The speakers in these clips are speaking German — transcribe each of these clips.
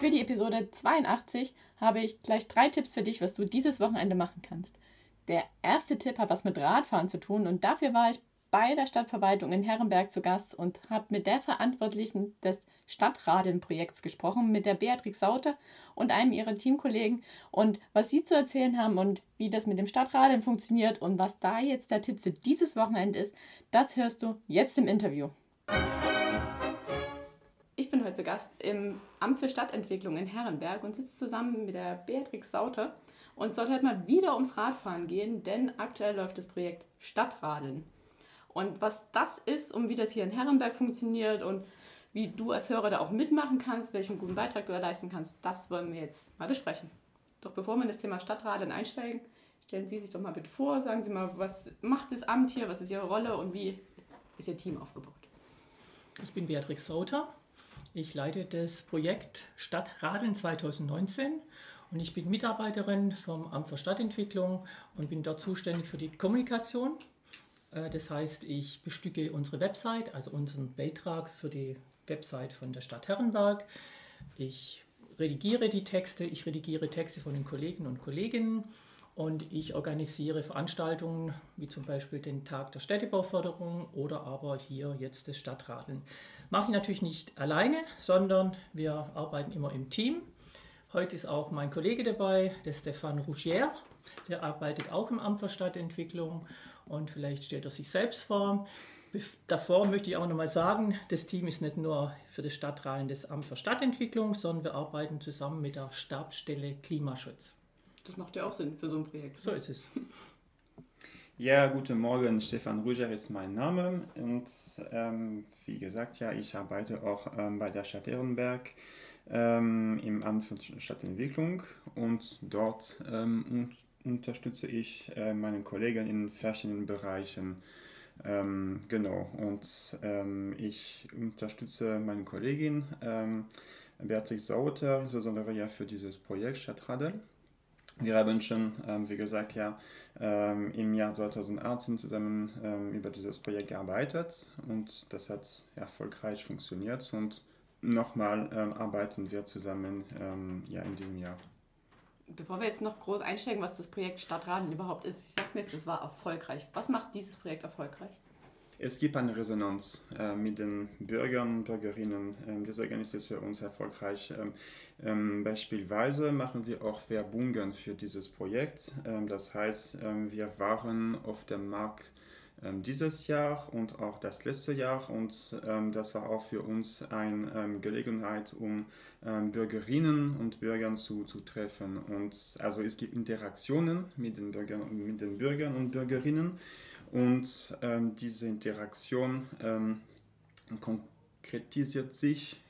Für die Episode 82 habe ich gleich drei Tipps für dich, was du dieses Wochenende machen kannst. Der erste Tipp hat was mit Radfahren zu tun und dafür war ich bei der Stadtverwaltung in Herrenberg zu Gast und habe mit der Verantwortlichen des Stadtradeln-Projekts gesprochen, mit der Beatrix Sauter und einem ihrer Teamkollegen und was sie zu erzählen haben und wie das mit dem Stadtradeln funktioniert und was da jetzt der Tipp für dieses Wochenende ist, das hörst du jetzt im Interview. Heute zu Gast im Amt für Stadtentwicklung in Herrenberg und sitze zusammen mit der Beatrix Sauter und es soll heute mal wieder ums Radfahren gehen, denn aktuell läuft das Projekt Stadtradeln. Und was das ist und wie das hier in Herrenberg funktioniert und wie du als Hörer da auch mitmachen kannst, welchen guten Beitrag du da leisten kannst, das wollen wir jetzt mal besprechen. Doch bevor wir in das Thema Stadtradeln einsteigen, stellen Sie sich doch mal bitte vor, sagen Sie mal, was macht das Amt hier, was ist Ihre Rolle und wie ist Ihr Team aufgebaut? Ich bin Beatrix Sauter. Ich leite das Projekt Stadtradeln 2019 und ich bin Mitarbeiterin vom Amt für Stadtentwicklung und bin dort zuständig für die Kommunikation. Äh, das heißt, ich bestücke unsere Website, also unseren Beitrag für die Website von der Stadt Herrenberg. Ich redigiere die Texte, ich redigiere Texte von den Kollegen und Kolleginnen und ich organisiere Veranstaltungen wie zum Beispiel den Tag der Städtebauförderung oder aber hier jetzt das Stadtradeln. Mache ich natürlich nicht alleine, sondern wir arbeiten immer im Team. Heute ist auch mein Kollege dabei, der Stefan Rougier. Der arbeitet auch im Amt für Stadtentwicklung und vielleicht stellt er sich selbst vor. Davor möchte ich auch nochmal sagen, das Team ist nicht nur für das Stadtrallen des Amt für Stadtentwicklung, sondern wir arbeiten zusammen mit der Stabsstelle Klimaschutz. Das macht ja auch Sinn für so ein Projekt. So ist es. Ja, guten Morgen, Stefan Ruger ist mein Name und ähm, wie gesagt, ja, ich arbeite auch ähm, bei der Stadt Ehrenberg ähm, im Amt für Stadtentwicklung und dort ähm, unterstütze ich äh, meine Kollegen in verschiedenen Bereichen. Ähm, genau, und ähm, ich unterstütze meine Kollegin ähm, Beatrix Sauter, insbesondere ja für dieses Projekt Stadtradel. Wir haben schon, ähm, wie gesagt, ja, ähm, im Jahr 2018 zusammen ähm, über dieses Projekt gearbeitet und das hat erfolgreich funktioniert und nochmal ähm, arbeiten wir zusammen ähm, ja, in diesem Jahr. Bevor wir jetzt noch groß einsteigen, was das Projekt Stadtradeln überhaupt ist, ich sage jetzt, es war erfolgreich. Was macht dieses Projekt erfolgreich? Es gibt eine Resonanz äh, mit den Bürgern und Bürgerinnen. Ähm, deswegen ist es für uns erfolgreich. Ähm, ähm, beispielsweise machen wir auch Werbungen für dieses Projekt. Ähm, das heißt, ähm, wir waren auf dem Markt ähm, dieses Jahr und auch das letzte Jahr. Und das war auch für uns eine Gelegenheit, um Bürgerinnen und Bürgern zu, zu treffen. Und also es gibt Interaktionen mit den Bürgern, mit den Bürgern und Bürgerinnen. Und diese Interaktion konkretisiert sich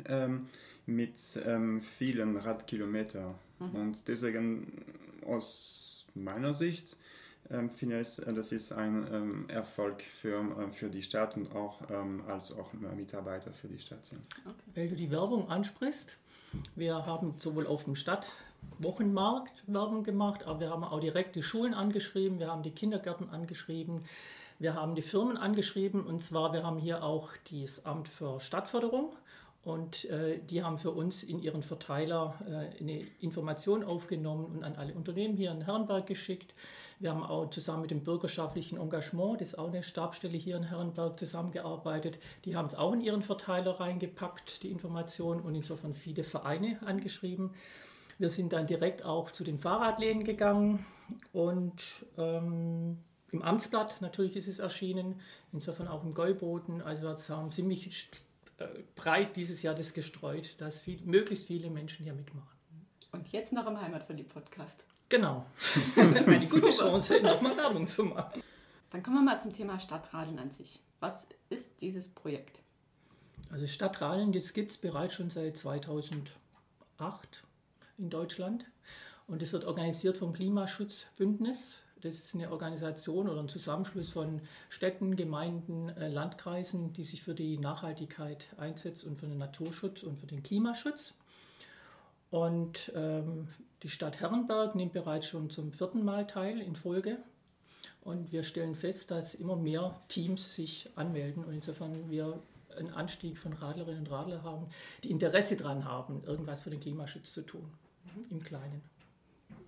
mit vielen Radkilometern. Mhm. Und deswegen aus meiner Sicht ähm, finde ich, äh, das ist ein ähm, Erfolg für, für die Stadt und auch ähm, als auch Mitarbeiter für die Stadt. Ja. Okay. Weil du die Werbung ansprichst, wir haben sowohl auf dem Stadtwochenmarkt Werbung gemacht, aber wir haben auch direkt die Schulen angeschrieben, wir haben die Kindergärten angeschrieben, wir haben die Firmen angeschrieben und zwar, wir haben hier auch das Amt für Stadtförderung und äh, die haben für uns in ihren Verteiler äh, eine Information aufgenommen und an alle Unternehmen hier in Herrenberg geschickt. Wir haben auch zusammen mit dem bürgerschaftlichen Engagement, das ist auch eine Stabstelle hier in Herrenberg, zusammengearbeitet. Die haben es auch in ihren Verteiler reingepackt, die Information, und insofern viele Vereine angeschrieben. Wir sind dann direkt auch zu den Fahrradläden gegangen und ähm, im Amtsblatt natürlich ist es erschienen, insofern auch im Gäuboden. Also wir haben ziemlich äh, breit dieses Jahr das gestreut, dass viel, möglichst viele Menschen hier mitmachen. Und jetzt noch im Heimatverliebt-Podcast. Genau. Eine gute Chance, nochmal Werbung zu machen. Dann kommen wir mal zum Thema Stadtradeln an sich. Was ist dieses Projekt? Also Stadtradeln, das gibt es bereits schon seit 2008 in Deutschland. Und es wird organisiert vom Klimaschutzbündnis. Das ist eine Organisation oder ein Zusammenschluss von Städten, Gemeinden, äh, Landkreisen, die sich für die Nachhaltigkeit einsetzt und für den Naturschutz und für den Klimaschutz. Und ähm, die Stadt Herrenberg nimmt bereits schon zum vierten Mal teil in Folge. Und wir stellen fest, dass immer mehr Teams sich anmelden und insofern wir einen Anstieg von Radlerinnen und Radler haben, die Interesse daran haben, irgendwas für den Klimaschutz zu tun. Im Kleinen.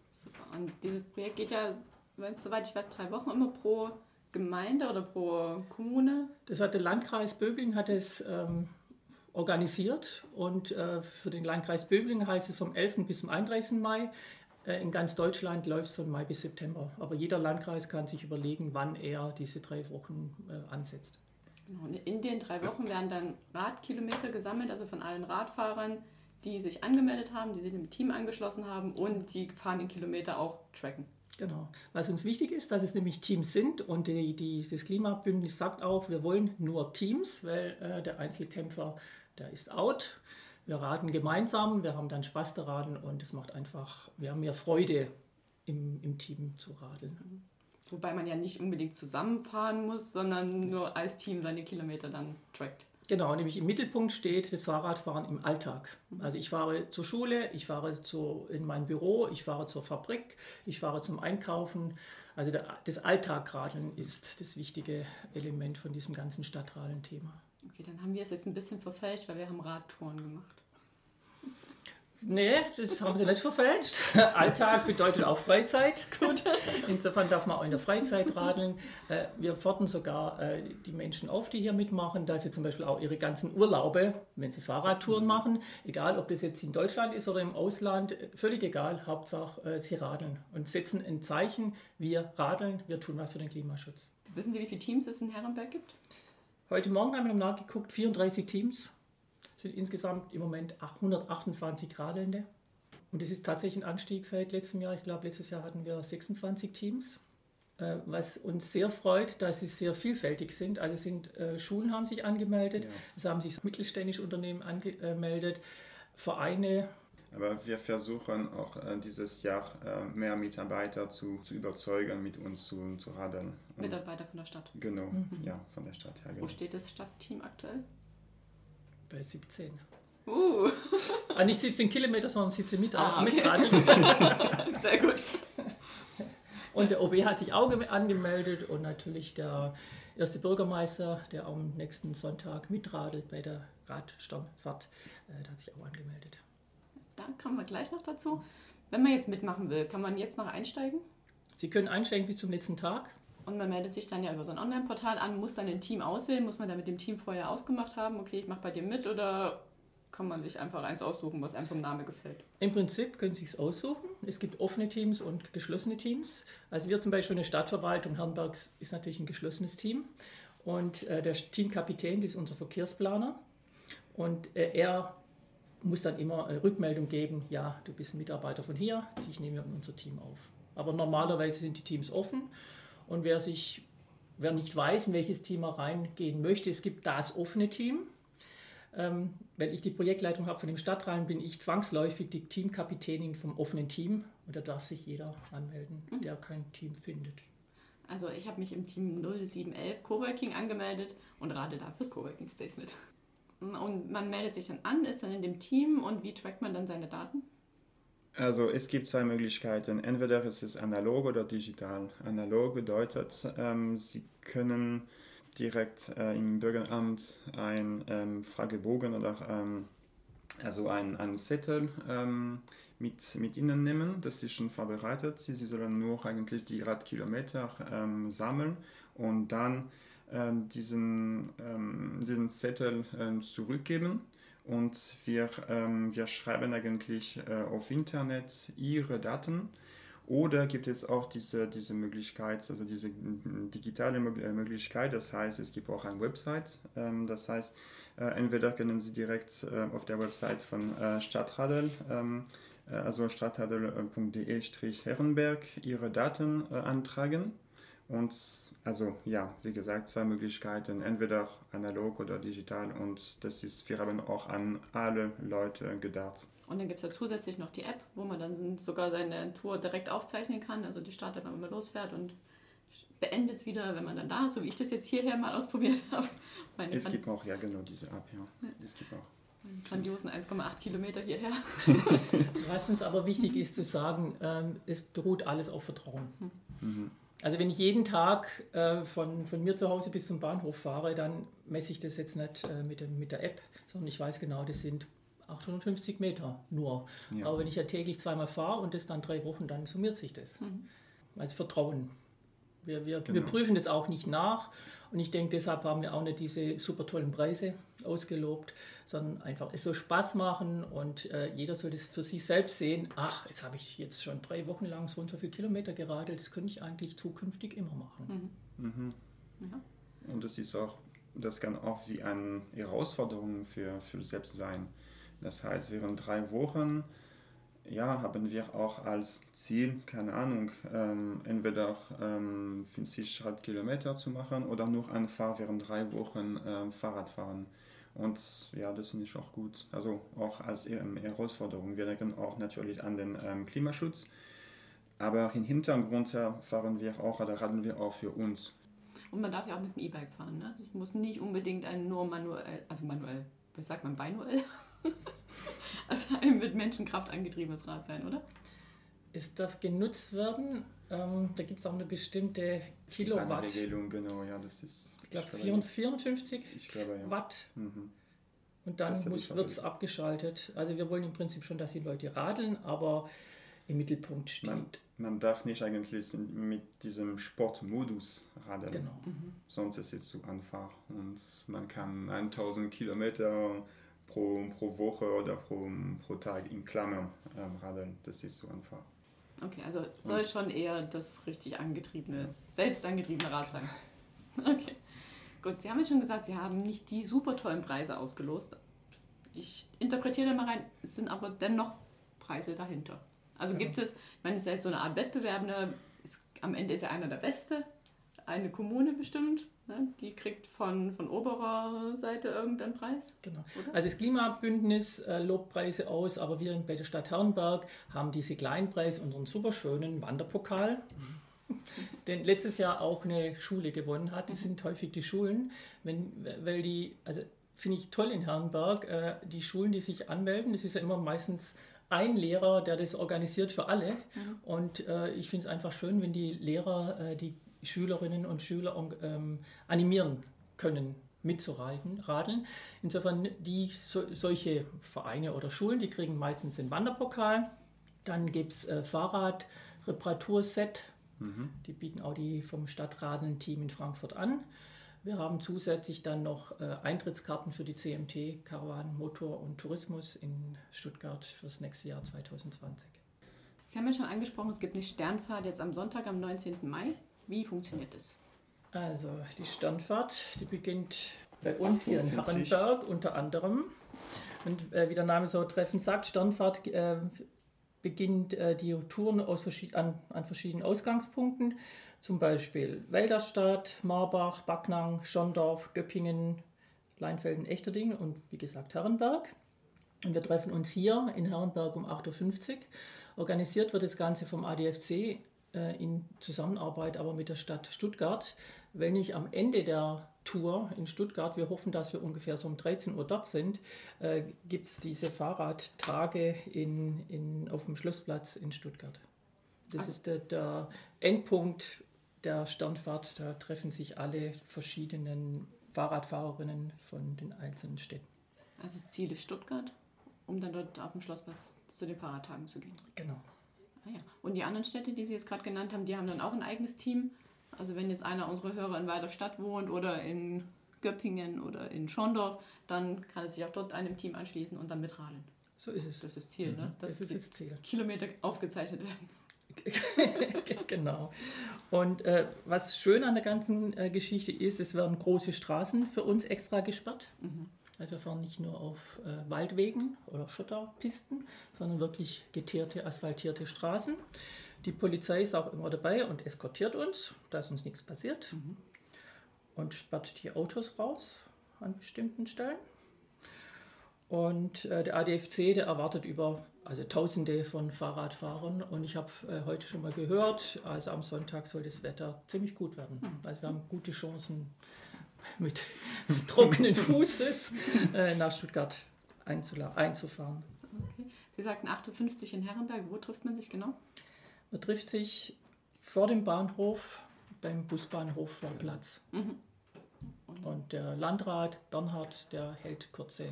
Super. Und dieses Projekt geht ja, wenn es soweit ich weiß, drei Wochen immer pro Gemeinde oder pro Kommune? Das hat der Landkreis Böbling hat es ähm, organisiert und äh, für den Landkreis Böbling heißt es vom 11. bis zum 31. Mai. Äh, in ganz Deutschland läuft es von Mai bis September. Aber jeder Landkreis kann sich überlegen, wann er diese drei Wochen äh, ansetzt. Genau. Und in den drei Wochen werden dann Radkilometer gesammelt, also von allen Radfahrern, die sich angemeldet haben, die sich im Team angeschlossen haben und die fahren den Kilometer auch tracken. Genau. Was uns wichtig ist, dass es nämlich Teams sind und die, die, das Klimabündnis sagt auch, wir wollen nur Teams, weil äh, der Einzelkämpfer, der ist out. Wir raten gemeinsam, wir haben dann Spaß daran und es macht einfach, wir haben mehr Freude im, im Team zu radeln. Wobei man ja nicht unbedingt zusammenfahren muss, sondern nur als Team seine Kilometer dann trackt. Genau, nämlich im Mittelpunkt steht das Fahrradfahren im Alltag. Also ich fahre zur Schule, ich fahre zu, in mein Büro, ich fahre zur Fabrik, ich fahre zum Einkaufen. Also der, das Alltagradeln ist das wichtige Element von diesem ganzen Stadtradeln-Thema. Okay, dann haben wir es jetzt ein bisschen verfälscht, weil wir haben Radtouren gemacht. Nee, das haben sie nicht verfälscht. Alltag bedeutet auch Freizeit. Gut. Insofern darf man auch in der Freizeit radeln. Äh, wir fordern sogar äh, die Menschen auf, die hier mitmachen, dass sie zum Beispiel auch ihre ganzen Urlaube, wenn sie Fahrradtouren machen, egal ob das jetzt in Deutschland ist oder im Ausland, völlig egal, Hauptsache äh, sie radeln und setzen ein Zeichen, wir radeln, wir tun was für den Klimaschutz. Wissen Sie, wie viele Teams es in Herrenberg gibt? Heute Morgen haben wir nachgeguckt, 34 Teams sind insgesamt im Moment 128 Radelnde. Und es ist tatsächlich ein Anstieg seit letztem Jahr. Ich glaube, letztes Jahr hatten wir 26 Teams. Äh, was uns sehr freut, dass sie sehr vielfältig sind. Also sind äh, Schulen haben sich angemeldet, ja. es haben sich mittelständische Unternehmen angemeldet, Vereine. Aber wir versuchen auch äh, dieses Jahr mehr Mitarbeiter zu, zu überzeugen, mit uns zu, zu radeln. Mitarbeiter von der Stadt. Genau, mhm. ja, von der Stadt. Ja, genau. Wo steht das Stadtteam aktuell? Bei 17. Uh. ah, nicht 17 Kilometer, sondern 17 Meter ah, okay. mit Sehr gut. Und der OB hat sich auch angemeldet und natürlich der erste Bürgermeister, der am nächsten Sonntag mitradelt bei der Radstammfahrt, äh, der hat sich auch angemeldet. Da kommen wir gleich noch dazu. Wenn man jetzt mitmachen will, kann man jetzt noch einsteigen? Sie können einsteigen bis zum letzten Tag. Und man meldet sich dann ja über so ein Online-Portal an, muss dann ein Team auswählen, muss man da mit dem Team vorher ausgemacht haben, okay, ich mache bei dir mit oder kann man sich einfach eins aussuchen, was einem vom Namen gefällt? Im Prinzip können Sie es aussuchen. Es gibt offene Teams und geschlossene Teams. Also wir zum Beispiel in der Stadtverwaltung Herrenbergs ist natürlich ein geschlossenes Team. Und äh, der Teamkapitän, das ist unser Verkehrsplaner. Und äh, er muss dann immer eine Rückmeldung geben, ja, du bist ein Mitarbeiter von hier, ich nehme unser Team auf. Aber normalerweise sind die Teams offen und wer sich, wer nicht weiß, in welches Team er reingehen möchte, es gibt das offene Team. Ähm, wenn ich die Projektleitung habe von dem Stadtrhein, bin ich zwangsläufig die Teamkapitänin vom offenen Team und da darf sich jeder anmelden, mhm. der kein Team findet. Also ich habe mich im Team 0711 Coworking angemeldet und rate da fürs Coworking Space mit. Und man meldet sich dann an, ist dann in dem Team und wie trackt man dann seine Daten? Also es gibt zwei Möglichkeiten. Entweder ist es analog oder digital. Analog bedeutet, ähm, Sie können direkt äh, im Bürgeramt ein ähm, Fragebogen oder ähm, also ein, ein Zettel ähm, mit, mit Ihnen nehmen. Das ist schon vorbereitet. Sie, Sie sollen nur eigentlich die Radkilometer ähm, sammeln und dann ähm, diesen, diesen Zettel zurückgeben und wir, ähm, wir schreiben eigentlich äh, auf Internet ihre Daten. Oder gibt es auch diese, diese Möglichkeit, also diese digitale äh, Möglichkeit, das heißt, es gibt auch eine Website. Ähm, das heißt, äh, entweder können Sie direkt äh, auf der Website von äh, Stadtradel, ähm, also stadtradel.de-herrenberg, Ihre Daten antragen Und also ja, wie gesagt, zwei Möglichkeiten, entweder analog oder digital und das ist, wir haben auch an alle Leute gedacht. Und dann gibt es ja zusätzlich noch die App, wo man dann sogar seine Tour direkt aufzeichnen kann. Also die startet, wenn man losfährt und beendet es wieder, wenn man dann da ist, so wie ich das jetzt hierher mal ausprobiert habe. Meine es gibt auch, ja genau, diese App, ja. Es gibt auch. Grandiosen 1,8 Kilometer hierher. Was uns aber wichtig ist zu sagen, ähm, es beruht alles auf Vertrauen. Mhm. Also wenn ich jeden Tag äh, von, von mir zu Hause bis zum Bahnhof fahre, dann messe ich das jetzt nicht äh, mit, dem, mit der App, sondern ich weiß genau, das sind 850 Meter nur. Ja. Aber wenn ich ja täglich zweimal fahre und das dann drei Wochen, dann summiert sich das. Mhm. Also Vertrauen. Wir, wir, genau. wir prüfen das auch nicht nach und ich denke, deshalb haben wir auch nicht diese super tollen Preise ausgelobt, sondern einfach es soll Spaß machen und äh, jeder soll das für sich selbst sehen. Ach, jetzt habe ich jetzt schon drei Wochen lang so und so viele Kilometer geradelt, das könnte ich eigentlich zukünftig immer machen. Mhm. Mhm. Ja. Und das ist auch, das kann auch wie eine Herausforderung für, für selbst sein. Das heißt, während drei Wochen ja, haben wir auch als Ziel, keine Ahnung, ähm, entweder ähm, 50 Radkilometer zu machen oder nur einfach während drei Wochen ähm, Fahrrad fahren. Und ja, das finde ich auch gut. Also auch als ähm, Herausforderung. Wir denken auch natürlich an den ähm, Klimaschutz. Aber im Hintergrund fahren wir auch oder radeln wir auch für uns. Und man darf ja auch mit dem E-Bike fahren. Ne? Es muss nicht unbedingt ein nur manuell, also manuell, was sagt man, beinuell? also ein mit Menschenkraft angetriebenes Rad sein, oder? Es darf genutzt werden. Ähm, da gibt es auch eine bestimmte Kilowatt. Eine Regelung, genau, ja, das ist. Ich glaube 54 ich glaube, ja. Watt. Mhm. Und dann wird es abgeschaltet. Also wir wollen im Prinzip schon, dass die Leute radeln, aber im Mittelpunkt steht. Man, man darf nicht eigentlich mit diesem Sportmodus radeln. Genau. Mhm. Sonst ist es zu einfach und man kann 1000 Kilometer pro, pro Woche oder pro, pro Tag in Klammern ähm, radeln. Das ist so einfach. Okay, also soll Und schon eher das richtig angetriebene, selbst angetriebene Rad sein. Okay. Gut, Sie haben ja schon gesagt, Sie haben nicht die super tollen Preise ausgelost. Ich interpretiere da mal rein, es sind aber dennoch Preise dahinter. Also genau. gibt es, ich meine, es ist jetzt so eine Art Wettbewerb, ne? am Ende ist ja einer der Beste, eine Kommune bestimmt? Die kriegt von, von oberer Seite irgendeinen Preis. Genau. Oder? Also das Klimabündnis äh, lobt Preise aus, aber wir bei der Stadt Herrenberg haben diese Kleinpreis, unseren superschönen Wanderpokal. Mhm. den letztes Jahr auch eine Schule gewonnen hat. Das mhm. sind häufig die Schulen, wenn, weil die, also finde ich toll in Herrenberg, äh, die Schulen, die sich anmelden, das ist ja immer meistens ein Lehrer, der das organisiert für alle. Mhm. Und äh, ich finde es einfach schön, wenn die Lehrer äh, die Schülerinnen und Schüler ähm, animieren können, mitzureiten, radeln. Insofern die so, solche Vereine oder Schulen, die kriegen meistens den Wanderpokal. Dann gibt es äh, Fahrradreparaturset. Mhm. Die bieten auch die vom Stadtradeln-Team in Frankfurt an. Wir haben zusätzlich dann noch äh, Eintrittskarten für die CMT, Karawan, Motor und Tourismus in Stuttgart für das nächste Jahr 2020. Sie haben ja schon angesprochen, es gibt eine Sternfahrt jetzt am Sonntag, am 19. Mai. Wie funktioniert das? Also die Standfahrt, die beginnt bei uns hier in Herrenberg unter anderem. Und äh, wie der Name so treffend sagt, Standfahrt äh, beginnt äh, die Touren aus an, an, verschiedenen Ausgangspunkten, zum Beispiel Welderstadt, Marbach, Backnang, Schondorf, Göppingen, Leinfelden, Echterding und wie gesagt Herrenberg. Und wir treffen uns hier in Herrenberg um 8.50 Uhr. Organisiert wird das Ganze vom ADFC in Zusammenarbeit aber mit der Stadt Stuttgart. Wenn ich am Ende der Tour in Stuttgart, wir hoffen, dass wir ungefähr so um 13 Uhr dort sind, äh, gibt es diese Fahrradtage in, in, auf dem Schlossplatz in Stuttgart. Das also. ist der, der Endpunkt der Sternfahrt. Da treffen sich alle verschiedenen Fahrradfahrerinnen von den einzelnen Städten. Also das Ziel ist Stuttgart, um dann dort auf dem Schlossplatz zu den Fahrradtagen zu gehen. Genau. Ah ja. Und die anderen Städte, die Sie jetzt gerade genannt haben, die haben dann auch ein eigenes Team. Also wenn jetzt einer unserer Hörer in weiter Stadt wohnt oder in Göppingen oder in Schondorf, dann kann er sich auch dort einem Team anschließen und dann mitradeln. So ist es. Das ist das Ziel, ne? mhm. ne? Dass das ist das Ziel. Kilometer aufgezeichnet werden. genau. Und äh, was schön an der ganzen äh, Geschichte ist, es werden große Straßen für uns extra gesperrt. Mhm. Also wir fahren nicht nur auf äh, Waldwegen oder Schotterpisten, sondern wirklich geteerte, asphaltierte Straßen. Die Polizei ist auch immer dabei und eskortiert uns, dass uns nichts passiert. Mhm. Und sperrt die Autos raus an bestimmten Stellen. Und äh, der ADFC, der erwartet über also Tausende von Fahrradfahrern. Und ich habe äh, heute schon mal gehört, also am Sonntag soll das Wetter ziemlich gut werden. Also wir haben gute Chancen, mit, trockenen Fußes äh, nach Stuttgart einzufahren. Okay. Sie sagten 58 in Herrenberg. Wo trifft man sich genau? Man trifft sich vor dem Bahnhof, beim Busbahnhof Vorplatz. Mhm. Und der Landrat Bernhard, der hält kurze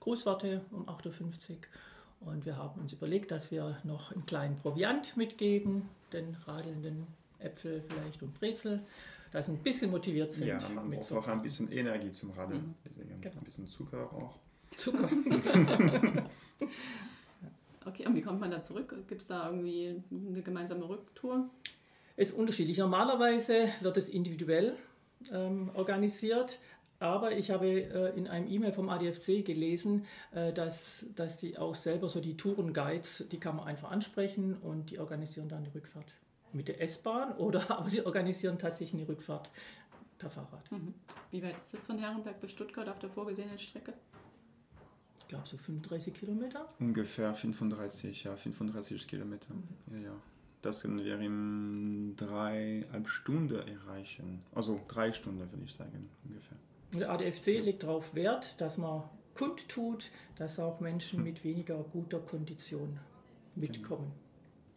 Grußworte um 8.50 Uhr. Und wir haben uns überlegt, dass wir noch einen kleinen Proviant mitgeben, den radelnden Äpfel vielleicht und Brezel, dass sie ein bisschen motiviert sind. Ja, man mit braucht auch ein bisschen Energie zum Radeln. Mhm. Deswegen Genau. ein bisschen Zucker auch. Zucker. Okay, und wie kommt man da zurück? Gibt es da irgendwie eine gemeinsame Rücktour? ist unterschiedlich. Normalerweise wird es individuell ähm, organisiert, aber ich habe äh, in einem E-Mail vom ADFC gelesen, äh, dass, dass die auch selber so die Tourenguides, die kann man einfach ansprechen und die organisieren dann die Rückfahrt mit der S-Bahn oder aber sie organisieren tatsächlich eine Rückfahrt per Fahrrad. Mhm. Wie weit ist es von Herrenberg bis Stuttgart auf der vorgesehenen Strecke? Ich glaube so 35 Kilometer. Ungefähr 35, ja, 35 Kilometer. Ja, ja. Das können wir in dreieinhalb Stunden erreichen. Also drei Stunden, würde ich sagen, ungefähr. Und der ADFC legt darauf Wert, dass man kundtut, dass auch Menschen mit weniger guter Kondition mitkommen.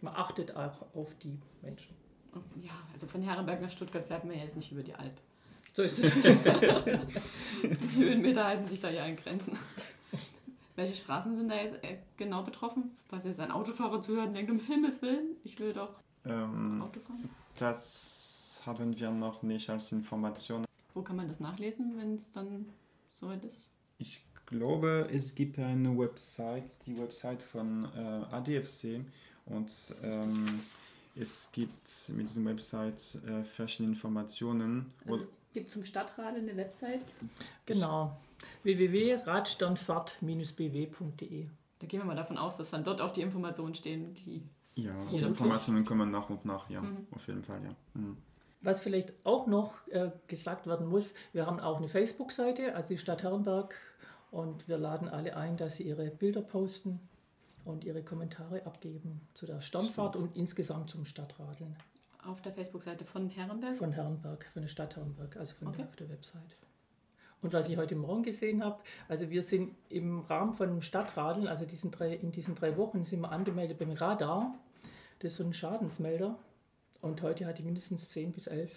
Man achtet auch auf die Menschen. Ja, also von Herrenberg nach Stuttgart fährt man ja jetzt nicht über die Alp. So ist es. Die Höhenmeter halten sich da ja in Grenzen. Welche Straßen sind da jetzt äh, genau betroffen? Falls jetzt ein Autofahrer zuhört und denkt, um Himmels Willen, ich will doch Ähm, Auto fahren. das haben wir noch nicht als Information. Wo kann man das nachlesen, wenn es dann soweit ist? Ich glaube, es gibt eine Website, die Website von äh, ADFC und ähm, es gibt mit dieser Website äh, verschiedene Informationen. Also es gibt zum Stadtrat eine Website. genau. www.radstandfahrt-bw.de Da gehen wir mal davon aus, dass dann dort auch die Informationen stehen, die. ja, die. Informationen kommen nach und nach, ja, Mhm. auf jeden Fall, ja. Mhm. Was vielleicht auch noch äh, gesagt werden muss, wir haben auch eine Facebook-Seite, also die Stadt Herrenberg, und wir laden alle ein, dass sie ihre Bilder posten und ihre Kommentare abgeben zu der Standfahrt Stimmt. und insgesamt zum Stadtradeln Auf der Facebook-Seite von Herrenberg. von Herrenberg, von der Stadt Herrenberg, also von Okay. der, auf der Website. Und was ich heute Morgen gesehen habe, also wir sind im Rahmen von Stadtradeln, also diesen drei, in diesen drei Wochen sind wir angemeldet beim Radar. Das ist so ein Schadensmelder. Und heute hatte ich mindestens 10 bis 11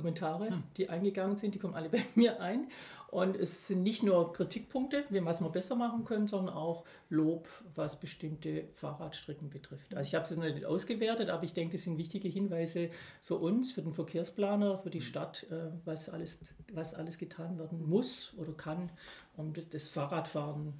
Kommentare, Hm. die eingegangen sind. Die kommen alle bei mir ein. Und es sind nicht nur Kritikpunkte, wie- was wir besser machen können, sondern auch Lob, was bestimmte Fahrradstrecken betrifft. Also ich habe es noch nicht ausgewertet, aber ich denke, das sind wichtige Hinweise für uns, für den Verkehrsplaner, für die Stadt, äh, was alles, was alles getan werden muss oder kann, um das, Fahrradfahren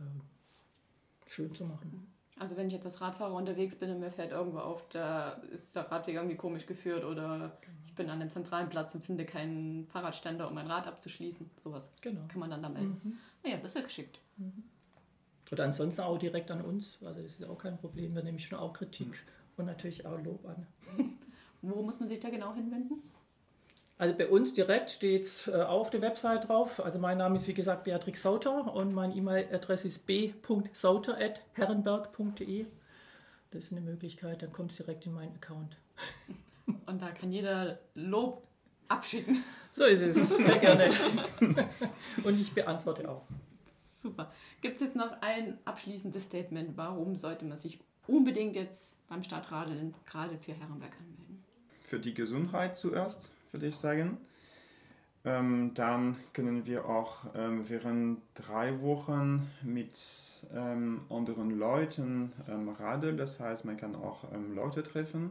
äh, schön zu machen. Also wenn ich jetzt als Radfahrer unterwegs bin und mir fällt irgendwo auf, da ist der Radweg irgendwie komisch geführt oder ich bin an einem zentralen Platz und finde keinen Fahrradständer, um mein Rad abzuschließen. Sowas Genau. kann man dann da melden. Mhm. Naja, das ja geschickt. Oder ansonsten auch direkt an uns. Also das ist auch kein Problem. Wir nehmen schon auch Kritik und natürlich auch Lob an. Wo muss man sich da genau hinwenden? Also bei uns direkt steht es äh, auf der Website drauf. Also mein Name ist wie gesagt Beatrix Sauter und meine E-Mail-Adresse ist b.sauter.herrenberg.de. Das ist eine Möglichkeit, dann kommt es direkt in meinen Account. Und da kann jeder Lob abschicken. So ist es, sehr gerne. und ich beantworte auch. Super. Gibt es jetzt noch ein abschließendes Statement? Warum sollte man sich unbedingt jetzt beim Stadtradeln gerade für Herrenberg anmelden? Für die Gesundheit zuerst, würde ich sagen. Ähm, dann können wir auch ähm, während drei Wochen mit ähm, anderen Leuten ähm, radeln. Das heißt, man kann auch ähm, Leute treffen.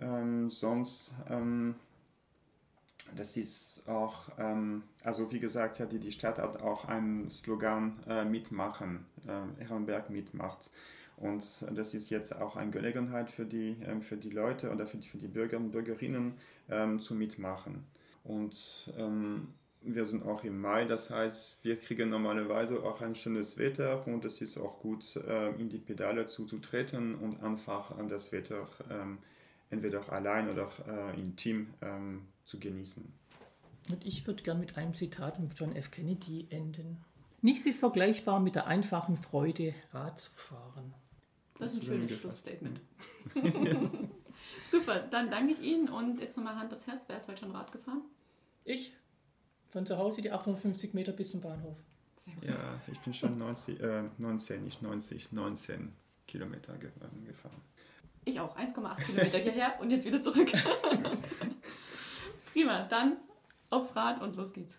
Ähm, sonst, ähm, das ist auch, also wie gesagt, ja, die, die Stadt hat auch einen Slogan äh, mitmachen, äh, Herrenberg mitmacht. Und das ist jetzt auch eine Gelegenheit für die, ähm, für die Leute oder für die, für die Bürger und Bürgerinnen ähm, zu mitmachen. Und ähm, wir sind auch im Mai, das heißt, wir kriegen normalerweise auch ein schönes Wetter und es ist auch gut, äh, in die Pedale zuzutreten und einfach an das Wetter ähm, entweder allein oder äh, im Team ähm, zu genießen. Und ich würde gern mit einem Zitat von John F. Kennedy enden. Nichts ist vergleichbar mit der einfachen Freude, Rad zu fahren. Das ist ein schönes Schlussstatement. Super, dann danke ich Ihnen und jetzt nochmal Hand aufs Herz. Wer ist heute schon Rad gefahren? Ich. Von zu Hause die 850 Meter bis zum Bahnhof. Ja, ich bin schon 90, äh, 19, nicht 90, 19 Kilometer ähm, gefahren. Ich auch, 1,8 Kilometer hierher und jetzt wieder zurück. Prima, dann aufs Rad und los geht's.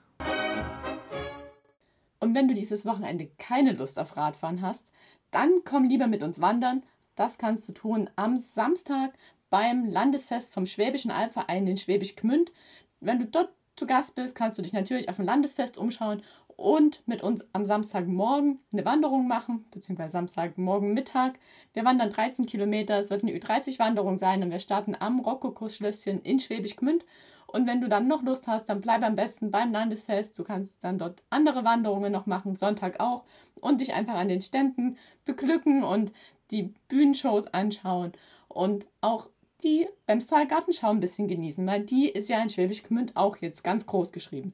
Und wenn du dieses Wochenende keine Lust auf Radfahren hast, dann komm lieber mit uns wandern. Das kannst du tun am Samstag beim Landesfest vom Schwäbischen Albverein in Schwäbisch Gmünd. Wenn du dort zu Gast bist, kannst du dich natürlich auf dem Landesfest umschauen und mit uns am Samstagmorgen eine Wanderung machen, beziehungsweise Samstagmorgen Mittag. Wir wandern 13 Kilometer, es wird eine Ü30-Wanderung sein und wir starten am Rokoko-Schlösschen in Schwäbisch Gmünd. Und wenn du dann noch Lust hast, dann bleib am besten beim Landesfest. Du kannst dann dort andere Wanderungen noch machen, Sonntag auch, und dich einfach an den Ständen beglücken und die Bühnenshows anschauen und auch die Bemstal Gartenschau ein bisschen genießen, weil die ist ja in Schwäbisch Gmünd auch jetzt ganz groß geschrieben.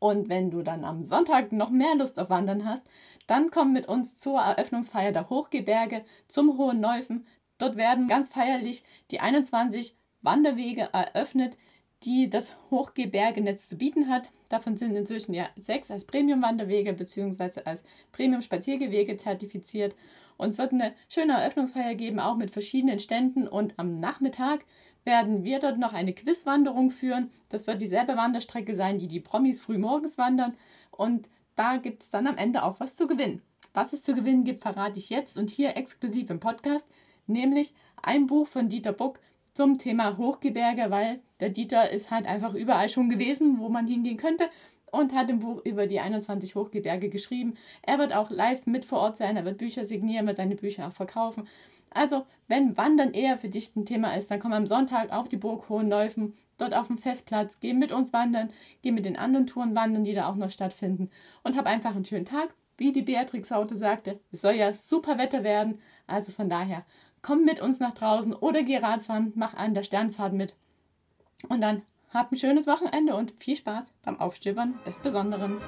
Und wenn du dann am Sonntag noch mehr Lust auf Wandern hast, dann komm mit uns zur Eröffnungsfeier der Hochgebirge zum Hohen Neufen. Dort werden ganz feierlich die 21 Wanderwege eröffnet, die das Hochgebirgenetz zu bieten hat. Davon sind inzwischen ja sechs als Premium-Wanderwege bzw. als Premium-Spaziergewege zertifiziert. Und es wird eine schöne Eröffnungsfeier geben, auch mit verschiedenen Ständen. Und am Nachmittag werden wir dort noch eine Quizwanderung führen. Das wird dieselbe Wanderstrecke sein, die die Promis früh morgens wandern. Und da gibt es dann am Ende auch was zu gewinnen. Was es zu gewinnen gibt, verrate ich jetzt und hier exklusiv im Podcast, nämlich ein Buch von Dieter Buck zum Thema Hochgebirge, weil der Dieter ist halt einfach überall schon gewesen, wo man hingehen könnte und hat ein Buch über die 21 Hochgebirge geschrieben. Er wird auch live mit vor Ort sein, er wird Bücher signieren, wird seine Bücher auch verkaufen. Also, wenn Wandern eher für dich ein Thema ist, dann komm am Sonntag auf die Burg Hohenläufen, dort auf dem Festplatz, geh mit uns wandern, geh mit den anderen Touren wandern, die da auch noch stattfinden und hab einfach einen schönen Tag. Wie die Beatrix Haute sagte, es soll ja super Wetter werden, also von daher komm mit uns nach draußen oder geh Radfahren, mach an der Sternfahrt mit. Und dann Habt ein schönes Wochenende und viel Spaß beim Aufstöbern des Besonderen.